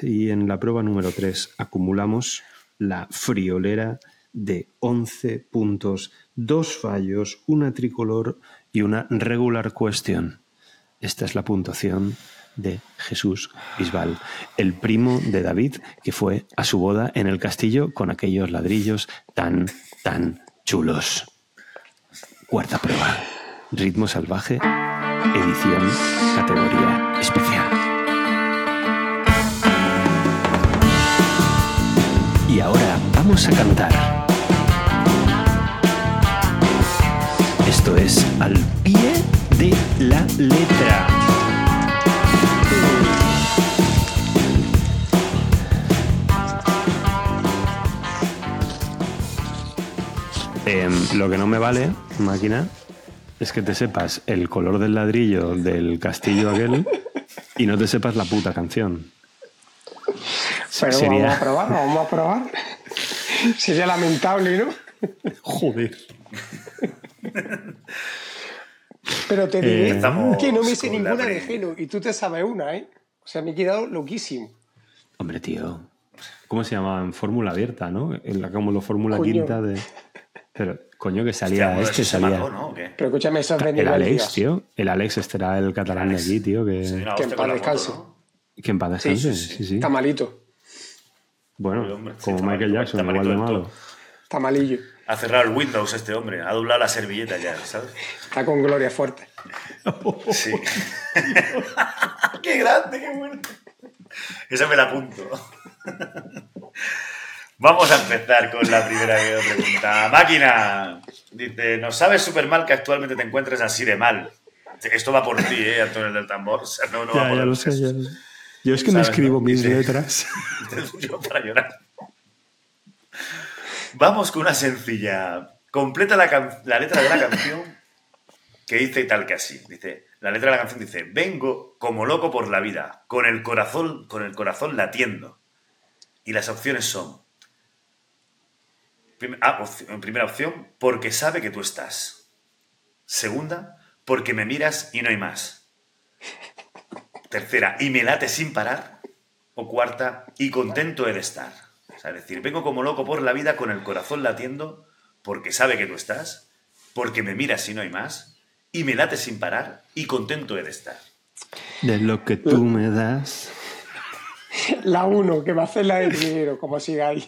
y en la prueba número 3 acumulamos la friolera de 11 puntos, dos fallos, una tricolor y una regular question. Esta es la puntuación de Jesús Bisbal, el primo de David que fue a su boda en el castillo con aquellos ladrillos tan, tan chulos. Cuarta prueba. Ritmo salvaje, edición, categoría especial. Y ahora vamos a cantar. Esto es al pie de la letra. Em, lo que no me vale, máquina, es que te sepas el color del ladrillo del castillo aquel y no te sepas la puta canción. Pero Sería- vamos a probar, vamos a probar. [LAUGHS] Sería lamentable, ¿no? Joder. Pero te diré Empezamos que no me sé ninguna de. Geno y tú te sabes una, ¿eh? O sea, me he quedado loquísimo. Hombre, tío. ¿Cómo se llama? En fórmula abierta, ¿no? En la, como la fórmula Coño. quinta de. Pero, Coño, que Hostia, salía bueno, este, salía. mató, ¿no? Pero escúchame, eso es El Alex, tío. El Alex, este era el catalán Alex. de aquí, tío. Que, Sí, Que hostia en con paz descanse. ¿no? que en paz descanse. sí, sí. Sí, sí. Está malito, Bueno, Uy, hombre, sí, como está Michael Jackson, está igual de malo. está malillo. Ha cerrado el Windows este hombre, ha doblado la servilleta ya, ¿sabes? Está con gloria fuerte. Sí. [LAUGHS] qué grande, qué bueno. Esa me la apunto. Vamos a empezar con la primera pregunta. Máquina, dice, ¿nos sabes súper mal que actualmente te encuentres así de mal? Esto va por ti, ¿eh, Antonio del Tambor? O sea, no, no va Ya, por ya lo sé, ya lo sé. Yo es que no ¿Sabes, escribo no? mis Dice- letras. [LAUGHS] Yo para llorar. Vamos con una sencilla. Completa la, letra de la canción que dice tal que así. Dice, la letra de la canción dice, vengo como loco por la vida, con el corazón, con el corazón latiendo. Y las opciones son. ah, primera opción, porque sabe que tú estás. Segunda, porque me miras y no hay más. Tercera, y me late sin parar. O cuarta, y contento he de estar. O sea, es decir, vengo como loco por la vida con el corazón latiendo porque sabe que tú estás, porque me miras y no hay más, y me late sin parar y contento he de estar. De lo que tú me das. La 1, que va a hacer la de dinero, como sigáis.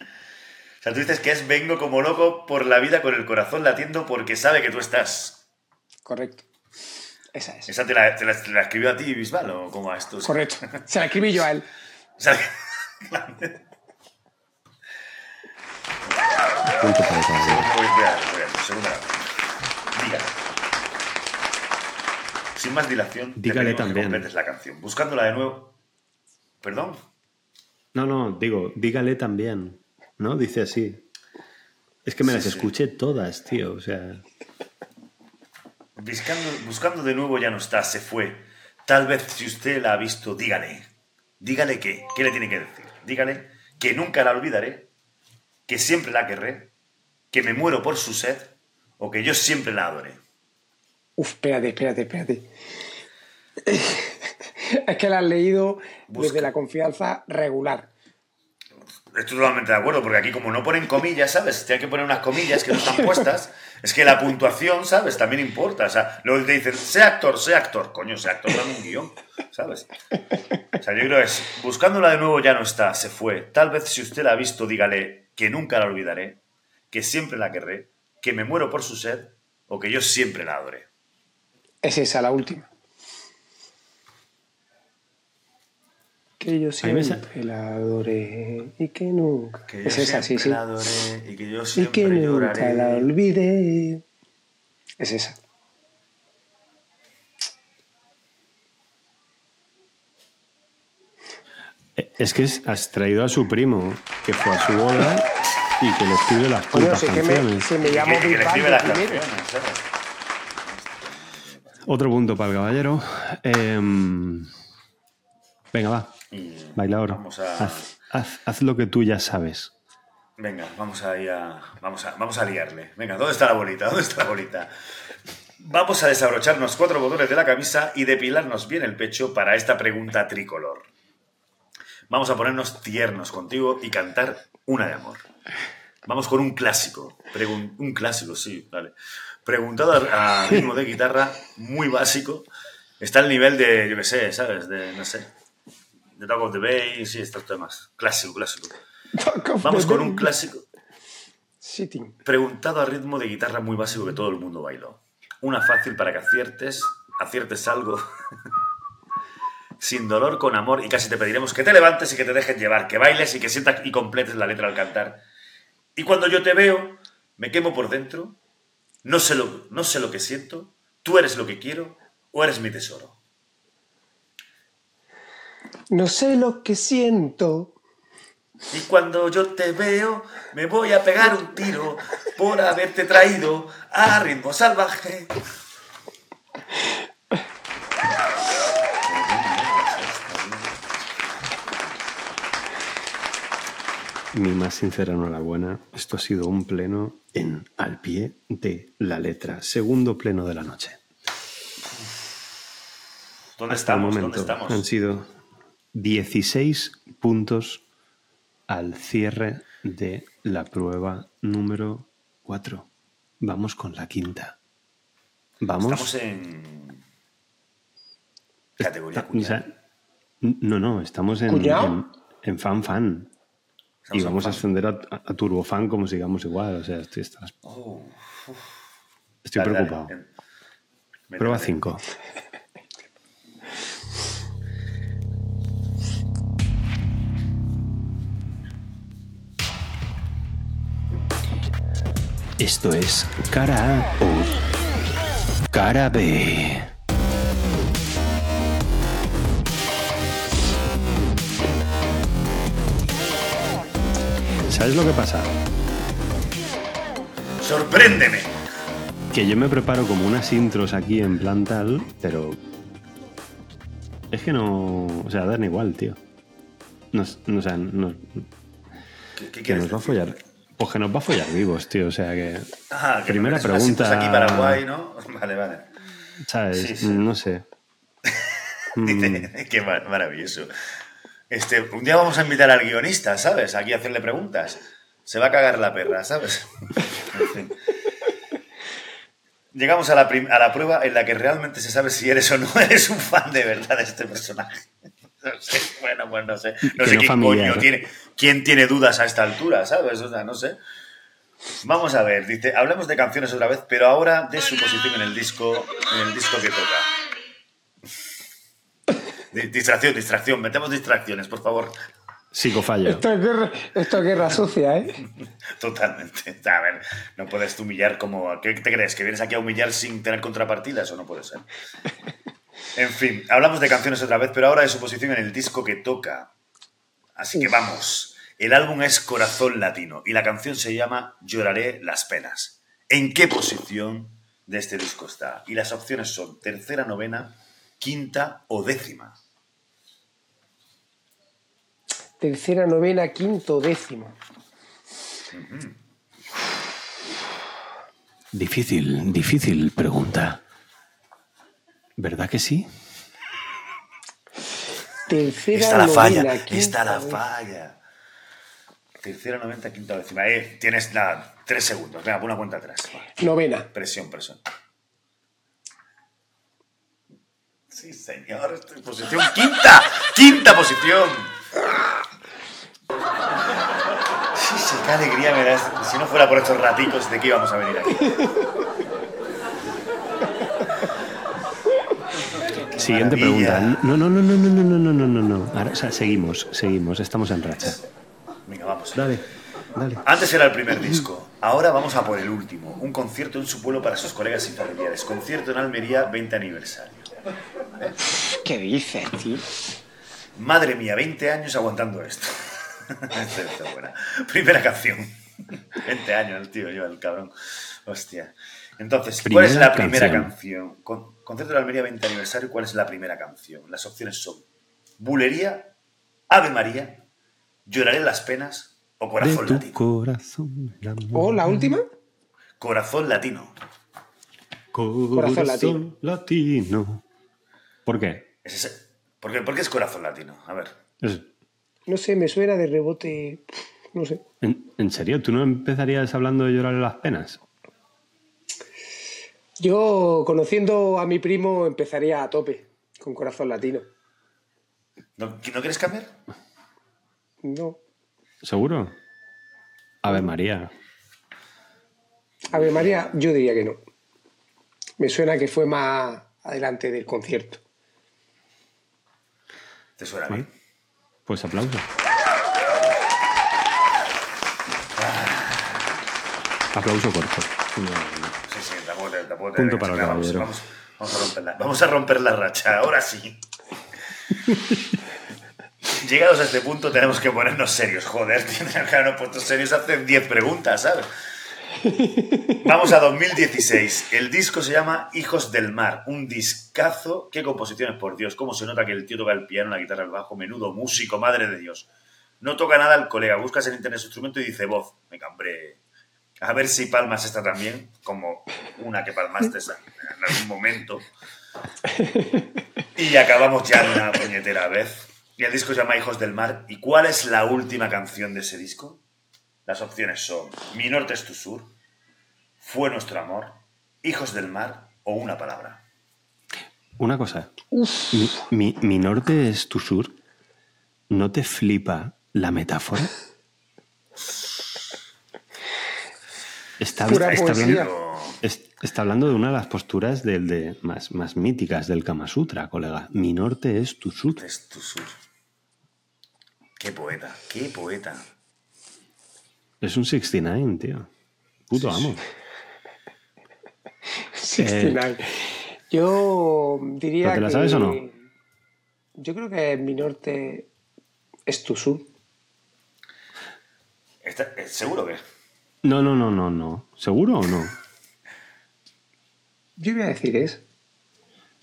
O sea, tú dices que es vengo como loco por la vida con el corazón latiendo porque sabe que tú estás. Correcto. Esa es. ¿Esa te la, te la- te la escribió a ti, Bisbal, o cómo a esto? Correcto. Se la escribí yo a él. [LAUGHS] O sea, [LAUGHS] Punto para el caballero. Voy, voy a- voy a- segunda. Dígale. Sin más dilación, Dígale que también. completes la canción. Buscándola de nuevo. ¿Perdón? No, no, digo, dígale también. ¿No? Dice así. Es que me Sí, las sí. escuché todas, tío. O sea. Buscando, buscando de nuevo ya no está, se fue. Tal vez si usted la ha visto, dígale. Dígale qué. ¿Qué le tiene que decir? Dígale que nunca la olvidaré, que siempre la querré, que me muero por su sed o que yo siempre la adoré. Uf, espérate, espérate, espérate. [LAUGHS] es que la has leído Busca. desde la confianza regular. Estoy totalmente de acuerdo, porque aquí como no ponen comillas, ¿sabes? Tienen que poner unas comillas que no están puestas. [LAUGHS] Es que la puntuación, ¿sabes? También importa. O sea, luego te dicen, sé actor, sé actor. Coño, sé actor, dame un guion, ¿sabes? O sea, yo creo que es, buscándola de nuevo ya no está, se fue. Tal vez si usted la ha visto, dígale que nunca la olvidaré, que siempre la querré, que me muero por su sed o que yo siempre la adoré. Es esa, la última. Que yo siempre la adoré y que nunca. Que yo es esa, sí, siempre sí. la adoré y que yo Y siempre que nunca lloraré. la olvidé. Es esa. Es que es- has traído a su primo, que fue a su boda y que le escribe las putas si que me, canciones. si me Y llamo que. Otro punto para el caballero. Em, venga, va. Bailador. Vamos a... Haz, haz- haz lo que tú ya sabes. Venga, vamos a, ir a, vamos, a, vamos a liarle. Venga, ¿dónde está la bolita? ¿Dónde está la bolita? Vamos a desabrocharnos cuatro botones de la camisa y depilarnos bien el pecho para esta pregunta tricolor. Vamos a ponernos tiernos contigo y cantar una de amor. Vamos con un clásico. Pregun- un clásico, sí, vale. Preguntado a, a ritmo de guitarra, muy básico. Está al nivel de, yo qué sé, ¿sabes? De, no sé. De Talk of the Bay, sí, estos temas. Clásico, clásico. Vamos con un clásico. Sitting. Preguntado a ritmo de guitarra muy básico que todo el mundo bailó. Una fácil para que aciertes, aciertes algo. [LAUGHS] Sin dolor, con amor, y casi te pediremos que te levantes y que te dejes llevar, que bailes y que sientas y completes la letra al cantar. Y cuando yo te veo, me quemo por dentro, no sé lo, no sé lo que siento, tú eres lo que quiero o eres mi tesoro. No sé lo que siento. Y cuando yo te veo, me voy a pegar un tiro por haberte traído a ritmo salvaje. Mi más sincera enhorabuena. Esto ha sido un pleno en al pie de la letra. Segundo pleno de la noche. ¿Dónde Hasta el estamos? momento ¿Dónde estamos? han sido 16 puntos al cierre de la prueba número 4. Vamos con la quinta. Vamos. Estamos en. Categoría o cuñado. sea, no, no, estamos en, en fan fan. Y vamos a ascender a, a turbofan como sigamos igual. O sea, estoy, estás- Oh, estoy dale, dale. preocupado. Ven, Prueba ven. 5. Esto es cara A o cara B. ¿Sabes lo que pasa? ¡Sorpréndeme! Que yo me preparo como unas intros aquí en plan tal, pero. Es que no. O sea, dan igual, tío. Nos, no, o sea, no- ¿Qué, qué que nos va a follar. Pues que nos va a follar vivos, tío. O sea que. Ah, que Primera unas pregunta. aquí Paraguay, ¿no? [LAUGHS] Vale, vale. ¿Sabes? Sí, sí. No sé. [LAUGHS] Mm. Dice, qué mar- maravilloso. Este, un día vamos a invitar al guionista, ¿sabes? Aquí a hacerle preguntas. Se va a cagar la perra, ¿sabes? [LAUGHS] En fin. Llegamos a la, a la prueba en la que realmente se sabe si eres o no [LAUGHS] eres un fan de verdad de este personaje. [LAUGHS] No sé, bueno, pues no sé. No Que sé no quién familiar. coño tiene, quién tiene dudas a esta altura, ¿sabes? O sea, no sé. Vamos a ver, dice, hablemos de canciones otra vez, pero ahora de su posición en el disco, en el disco que toca. Di- Distracción, distracción, metemos distracciones, por favor. Psicofallo. Esto es guerra, esto es guerra sucia, ¿eh? [LAUGHS] Totalmente. A ver, no puedes tú humillar como... ¿Qué te crees? ¿Que vienes aquí a humillar sin tener contrapartidas? Eso no puede ser. [LAUGHS] En fin, hablamos de canciones otra vez, pero ahora de su posición en el disco que toca. Así que vamos. El álbum es Corazón Latino y la canción se llama Lloraré las penas. ¿En qué posición de este disco está? Y las opciones son tercera, novena, quinta o décima. Tercera, novena, quinto, décimo. Difícil, difícil pregunta. ¿Verdad que sí? Tercera, Está la novena, falla, quinta, está la décima. falla. Tercera, noventa, quinta, décima. Eh, tienes nada, tres segundos. Venga, pon una cuenta atrás. Novena. Presión, presión. Sí, señor, estoy en posición quinta. Quinta posición. Sí, sí, qué alegría me das. Si no fuera por estos raticos, ¿de qué íbamos a venir aquí? Siguiente maravilla. pregunta. No, no, no, no, no, no, no, no, no, no. Ahora, o sea, seguimos, seguimos. Estamos en racha. Venga, vamos. Dale, dale. Antes era el primer disco, ahora vamos a por el último. Un concierto en su pueblo para sus colegas y familiares. Concierto en Almería, 20 aniversario. ¿Qué dices, tío? Madre mía, 20 años aguantando esto. [LAUGHS] Esta está buena. Primera canción. 20 años el tío, yo, el cabrón. Hostia. Entonces, ¿cuál es la primera canción. canción? Con- concierto de Almería 20 aniversario, ¿cuál es la primera canción? Las opciones son Bulería, Ave María, Lloraré las penas o De Corazón tu Latino. corazón. amor. ¿O la última? Corazón Latino. Corazón latino. latino. ¿Por qué? Es ese- ¿Por qué, por qué es Corazón Latino? A ver. Es- No sé, me suena de rebote. No sé. ¿En, en serio? ¿Tú no empezarías hablando de llorar las penas? Yo, conociendo a mi primo, empezaría a tope con corazón latino. ¿No, ¿no quieres cambiar? No. ¿Seguro? Ave María. Ave María, yo diría que no. Me suena que fue más adelante del concierto. ¿Te suena bien? Pues aplauso. Aplauso corto. Sí, sí, tampoco tampoco Punto para el caballero. vamos, vamos a romper la, vamos a romper la racha, ahora sí. [LAUGHS] Llegados a este punto tenemos que ponernos serios, joder, tío, [LAUGHS] claro, no puestos serios hace 10 preguntas, ¿sabes? Vamos a 2016. El disco se llama Hijos del Mar, un discazo. Qué composiciones, por Dios, cómo se nota que el tío toca el piano, la guitarra, el bajo, menudo músico, madre de Dios. No toca nada el colega, buscas en internet su instrumento y dice voz. Me cambré. A ver si palmas esta también, como una que palmaste en algún momento. Y acabamos ya una puñetera vez. Y el disco se llama Hijos del Mar. ¿Y cuál es la última canción de ese disco? Las opciones son Mi Norte es tu Sur, fue nuestro amor, hijos del mar o una palabra. Una cosa. Mi, mi- mi norte es tu sur. ¿No te flipa la metáfora? Está, hablando, es- está hablando de una de las posturas del de, más, más míticas del Kama Sutra, colega. Mi norte es tu sur. Es tu sur. Qué poeta, qué poeta. Es un 69, tío. Puto amo. [LAUGHS] 69. Yo diría ¿Pero te la que... sabes o no? Yo creo que mi norte es tu sur. Está- eh, ¿Seguro que? No, no, no, no, no. ¿Seguro o no? Yo voy a decir es.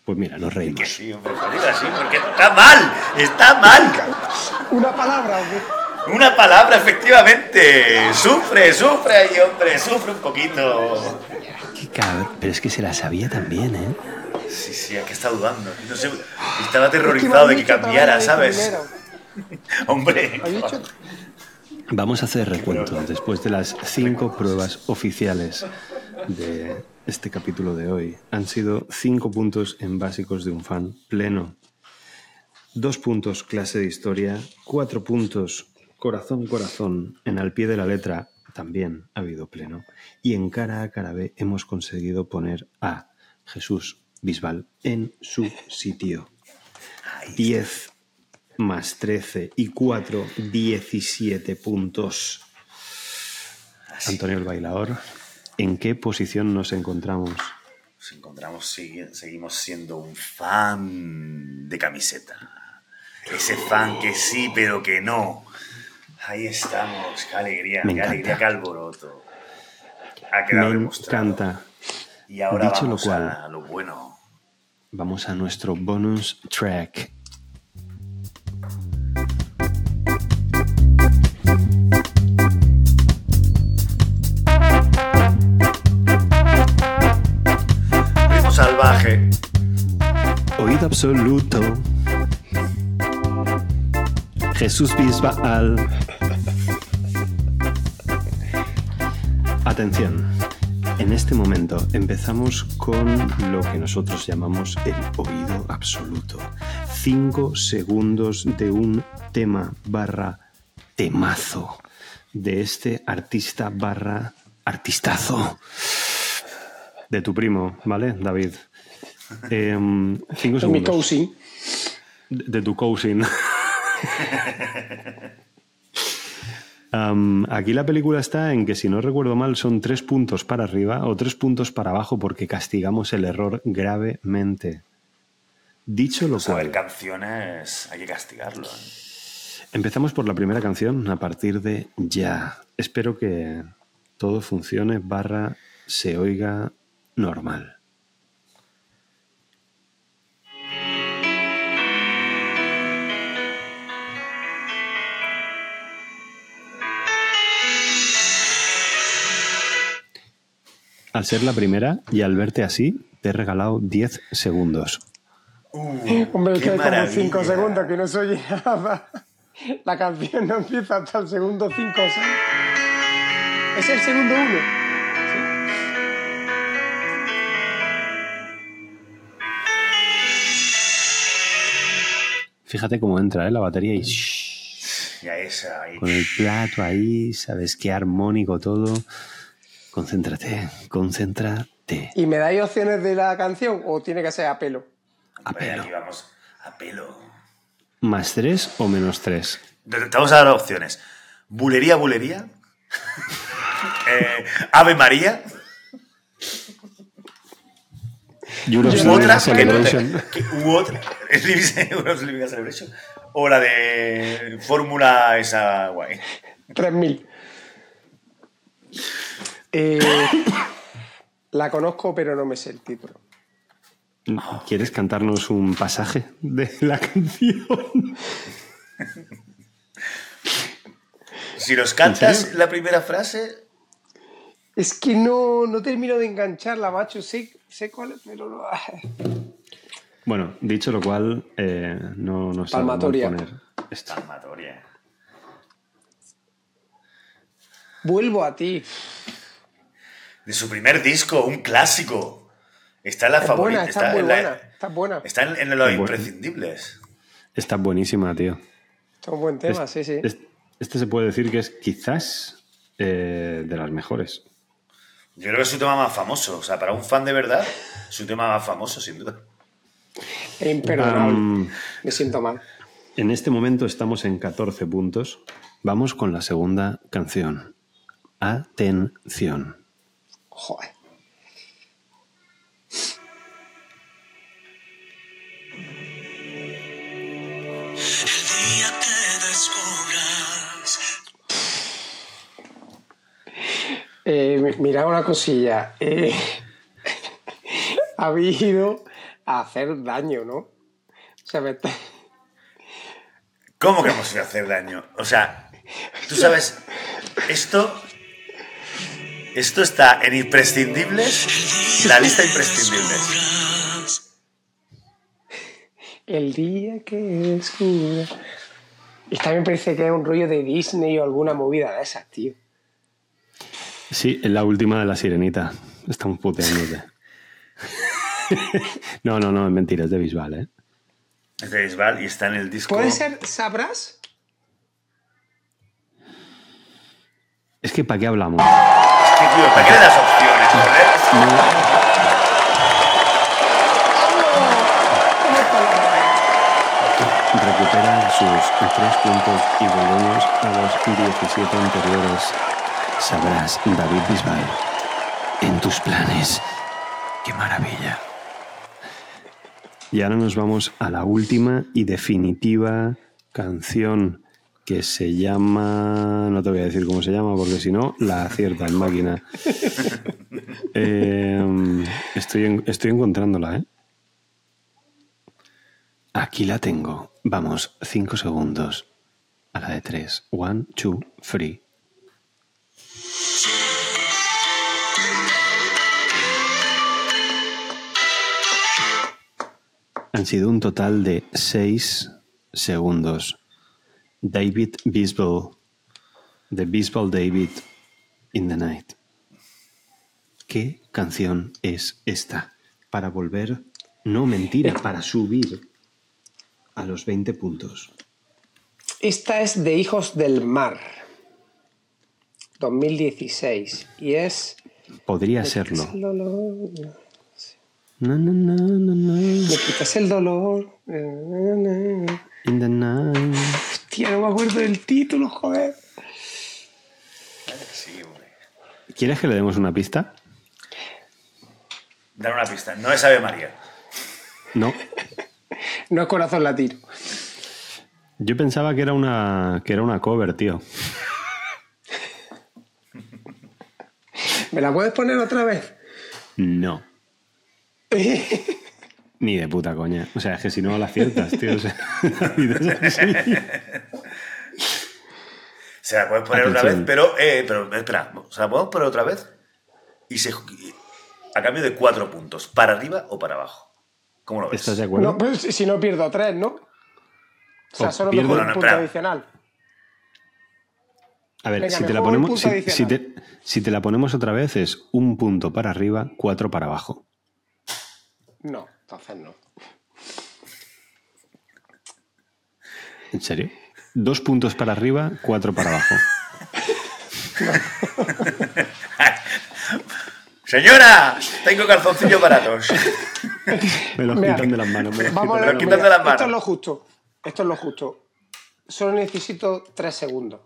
Pues mira, nos Que reímos. sí, hombre, así, porque está mal, está mal. ¿Una palabra qué? Una palabra, efectivamente. Sufre, sufre ahí, hombre, sufre un poquito. Qué cabrón. Pero es que se la sabía también, ¿eh? Sí, sí, aquí está dudando. No sé, estaba aterrorizado de que cambiara, ¿sabes? [LAUGHS] Hombre. Vamos a hacer recuento después de las cinco pruebas oficiales de este capítulo de hoy. Han sido cinco puntos en básicos de un fan pleno, dos puntos clase de historia, cuatro puntos corazón corazón en al pie de la letra también ha habido pleno y en cara a cara B hemos conseguido poner a Jesús Bisbal en su sitio. 10 más 13 y 4, 17 puntos. Antonio el bailador, ¿en qué posición nos encontramos? Nos encontramos, segui- seguimos siendo un fan de camiseta. Ese fan que sí, pero que no. Ahí estamos, qué alegría, Me qué encanta. alegría, qué alboroto. Ha quedado Me demostrado. encanta. Y ahora Dicho lo vamos cual- a lo bueno. Vamos a nuestro bonus track. Ritmo salvaje. Oído absoluto. Jesús Bisbal. Atención. En este momento empezamos con lo que nosotros llamamos el oído absoluto. Cinco segundos de un tema barra temazo de este artista barra artistazo de tu primo, ¿vale, David? [LAUGHS] Em, cinco Es mi segundos. De, de tu cousin. [LAUGHS] Aquí la película está en que, si no recuerdo mal, son tres puntos para arriba o tres puntos para abajo porque castigamos el error gravemente. Dicho lo Saber cual, canciones hay que castigarlo. ¿eh? empezamos por la primera canción a partir de ya. Espero que todo funcione barra se oiga normal. Al ser la primera y al verte así, te he regalado 10 segundos. Hombre, es Qué que hay como maravilla. 5 segundos que no se oye nada. La canción no empieza hasta el segundo 5 o 6. Es el segundo 1. Fíjate cómo entra ¿eh? la batería y Ya esa ahí. con el plato ahí, sabes qué armónico todo. Concéntrate, concéntrate. ¿Y me dais opciones de la canción o tiene que ser a pelo? A pelo. aquí vamos a pelo. ¿Más 3 o menos 3? Te vamos a dar opciones. Bulería, bulería. [LAUGHS] Eh, Ave María. U otra, que no te- u otra. [LAUGHS] [LAUGHS] Celebration. O la de Fórmula esa guay. 3000. Eh, la conozco, pero no me sé el título. ¿Quieres cantarnos un pasaje de la canción? Si nos cantas la primera frase, Es que no, no termino de engancharla, macho. Sé, sé cuál es, pero no. Bueno, dicho lo cual, eh, no, no sé cómo Palmatoria. poner esto. Palmatoria. Vuelvo a ti. De su primer disco, un clásico. Está en la Es favorita. buena, está, muy en la- buena. Está buena. está en, en los imprescindibles. Está buenísima, tío. Está un buen tema, Es- sí, sí. es- este se puede decir que es quizás eh, de las mejores. Yo creo que es su tema más famoso. O sea, para un fan de verdad, su tema más famoso, sin duda. Es imperdonable. Me siento mal. en este momento estamos en 14 puntos. Vamos con la segunda canción. Atención. Joder. día que descubras Eh, mi- mira una cosilla. Eh, [LAUGHS] habéis ido a hacer daño, ¿no? O sea, me está- ¿Cómo que hemos ido a hacer daño? O sea, tú sabes, esto. Esto está en imprescindibles, la lista imprescindibles. El día que descubra. Y también parece que es un rollo de Disney o alguna movida de esas, tío. Sí, es la última de la sirenita. Estamos puteándote. [LAUGHS] no, no, no, es mentira, es de Bisbal, ¿eh? Es de Bisbal y está en el disco. ¿Puede ser Sabrás? Es que ¿para qué hablamos? Tío, ¿para opciones, joder? Recupera sus tres puntos y volvemos a los 17 anteriores. Sabrás, David Bisbal, en tus planes. ¡Qué maravilla! Y ahora nos vamos a la última y definitiva canción que se llama... No te voy a decir cómo se llama porque si no, la acierta en máquina. [LAUGHS] Eh, estoy, estoy encontrándola, ¿eh? Aquí la tengo. Vamos, cinco segundos. A la de tres. One, two, three. Han sido un total de seis segundos. David Bisbal. The Bisbal David in the Night. ¿Qué canción es esta? Para volver, no mentira, para subir a los 20 puntos. Esta es de Hijos del Mar. 2016. Y es. Podría serlo. Na, na, na, Me quitas el dolor. in the night. No me acuerdo del título, joder. Sí, hombre. ¿Quieres que le demos una pista? Dar una pista. No es Ave María. No. [LAUGHS] No es corazón latino. Yo pensaba que era una, que era una cover, tío. ¿Me la puedes poner otra vez? No. [LAUGHS] Ni de puta coña. O sea, es que si no la aciertas, tío. O sea. [LAUGHS] Se la puedes poner otra vez, pero, eh, pero espera, ¿se la podemos poner otra vez? Y se, a cambio de cuatro puntos, ¿para arriba o para abajo? ¿Cómo lo ves? ¿Estás de acuerdo? No, pues si no pierdo tres, ¿no? O sea, solo pierdo- No, un punto espera. adicional. A ver, Venga, si me te, la juego un ponemos, punto si, si adicional. te, si te la ponemos otra vez es un punto para arriba, cuatro para abajo. No, entonces no. ¿En serio? Dos puntos para arriba, cuatro para abajo. [LAUGHS] Señora, tengo calzoncillos baratos. Me los Mira, quitan de las manos. me los Vamos a quitan de ver, las las esto manos. es lo justo. Esto es lo justo. Solo necesito tres segundos.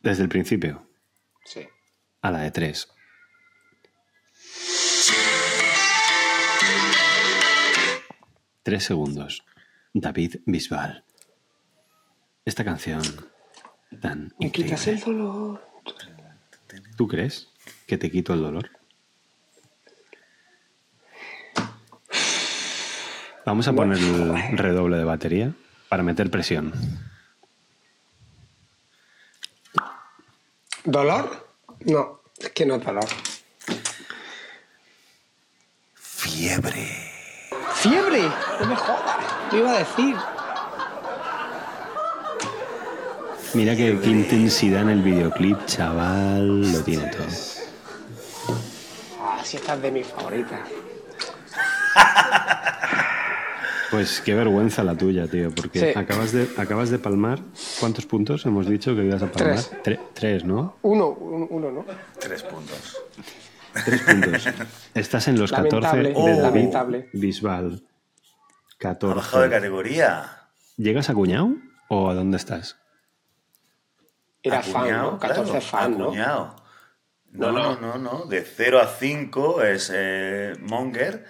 Desde el principio, Sí. a la de tres. Tres segundos. David Bisbal. Esta canción tan Me quitas el dolor. ¿Tú crees que te quito el dolor? Vamos a poner el redoble de batería para meter presión. ¿Dolor? No, es que no es dolor. Fiebre. ¡Fiebre! No me jodas. Lo iba a decir. Mira qué, qué intensidad en el videoclip, chaval, lo tiene todo. esta es de mis favoritas. Pues qué vergüenza la tuya, tío, porque Sí. acabas, de, acabas de palmar. ¿Cuántos puntos hemos dicho que ibas a palmar? Tres. Tre- tres, ¿no? Uno, un- uno, ¿no? Tres puntos. Tres puntos. [LAUGHS] Estás en los 14 Lamentable, de David lamentable. Bisbal. Ha bajado de 14. categoría. ¿Llegas a Cuñado o a dónde estás? Era fan, ¿no? 14 claro, fan, ¿no? No, No, no, no, no. De 0 a 5 es eh, Monger.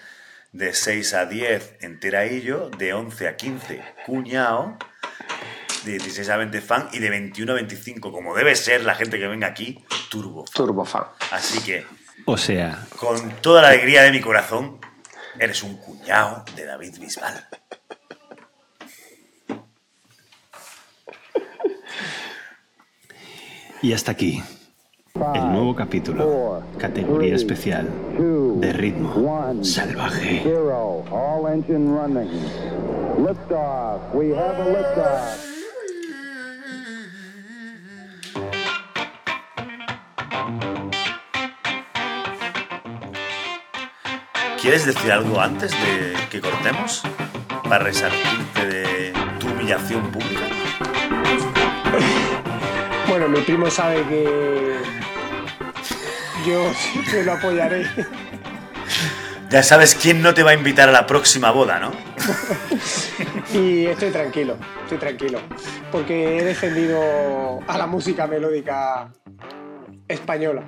De 6 a 10 Enteraillo. De 11 a 15 Cuñado. De 16 a 20 fan. Y de 21 a 25, como debe ser la gente que venga aquí, Turbo. Turbo fan. Así que, O sea, con toda la alegría de mi corazón, eres un cuñado de David Bisbal. y hasta aquí el nuevo capítulo, categoría especial de ritmo salvaje. ¿Quieres decir algo antes de que cortemos? Para resarcirte de tu humillación pública. Bueno, mi primo sabe que yo siempre lo apoyaré. Ya sabes quién no te va a invitar a la próxima boda, ¿no? Y estoy tranquilo, estoy tranquilo. Porque he defendido a la música melódica española.